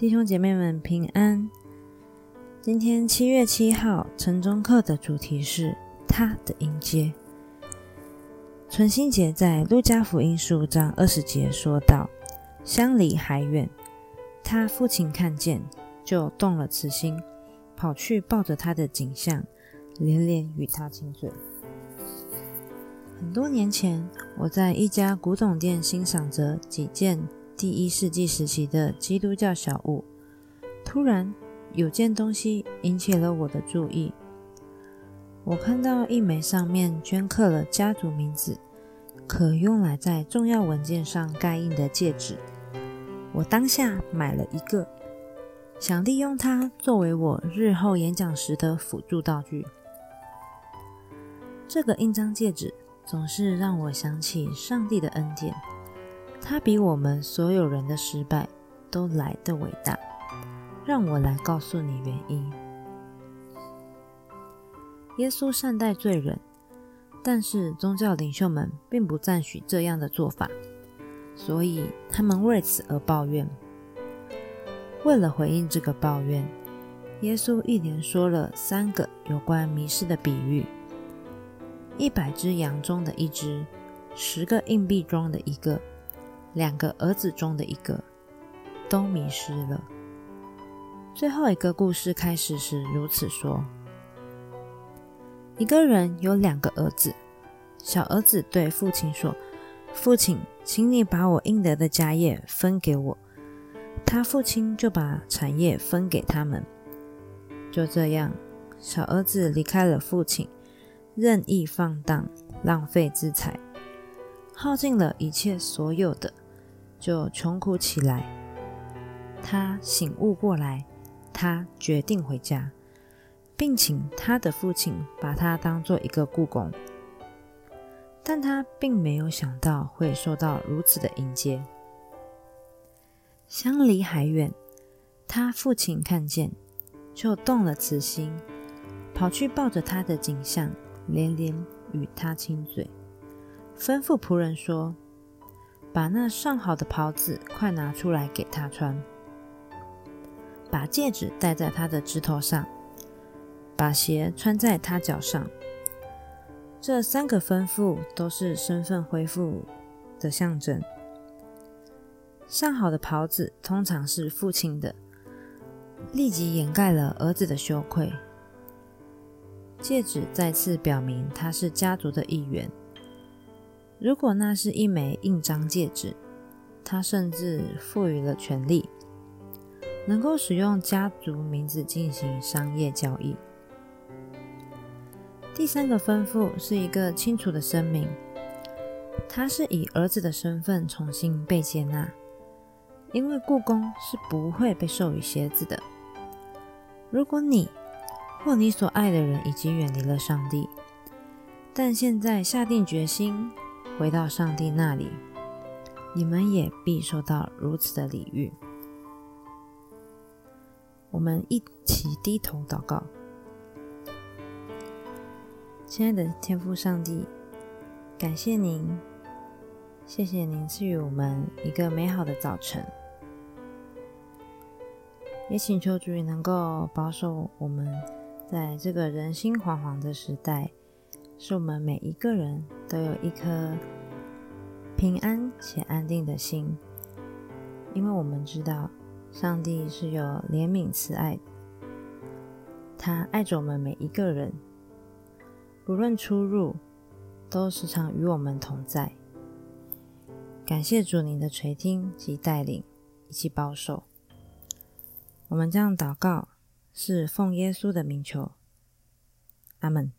弟兄姐妹们平安。今天七月七号晨钟课的主题是他的迎接。存心节在路加福音十五章二十节说道：“相离还远，他父亲看见，就动了慈心，跑去抱着他的颈项，连连与他亲嘴。”很多年前，我在一家古董店欣赏着几件。第一世纪时期的基督教小物，突然有件东西引起了我的注意。我看到一枚上面镌刻了家族名字，可用来在重要文件上盖印的戒指。我当下买了一个，想利用它作为我日后演讲时的辅助道具。这个印章戒指总是让我想起上帝的恩典。他比我们所有人的失败都来得伟大。让我来告诉你原因。耶稣善待罪人，但是宗教领袖们并不赞许这样的做法，所以他们为此而抱怨。为了回应这个抱怨，耶稣一连说了三个有关迷失的比喻：一百只羊中的一只，十个硬币中的一个。两个儿子中的一个都迷失了。最后一个故事开始时如此说：一个人有两个儿子，小儿子对父亲说：“父亲，请你把我应得的家业分给我。”他父亲就把产业分给他们。就这样，小儿子离开了父亲，任意放荡，浪费资财，耗尽了一切所有的。就穷苦起来。他醒悟过来，他决定回家，并请他的父亲把他当做一个雇工。但他并没有想到会受到如此的迎接。相离还远，他父亲看见，就动了慈心，跑去抱着他的景象，连连与他亲嘴，吩咐仆人说。把那上好的袍子快拿出来给他穿，把戒指戴在他的指头上，把鞋穿在他脚上。这三个吩咐都是身份恢复的象征。上好的袍子通常是父亲的，立即掩盖了儿子的羞愧。戒指再次表明他是家族的一员。如果那是一枚印章戒指，它甚至赋予了权力，能够使用家族名字进行商业交易。第三个吩咐是一个清楚的声明，他是以儿子的身份重新被接纳，因为雇工是不会被授予鞋子的。如果你或你所爱的人已经远离了上帝，但现在下定决心。回到上帝那里，你们也必受到如此的礼遇。我们一起低头祷告，亲爱的天父上帝，感谢您，谢谢您赐予我们一个美好的早晨，也请求主能够保守我们在这个人心惶惶的时代。是我们每一个人都有一颗平安且安定的心，因为我们知道上帝是有怜悯慈爱的，他爱着我们每一个人，不论出入，都时常与我们同在。感谢主您的垂听及带领，以及保守。我们这样祷告，是奉耶稣的名求，阿门。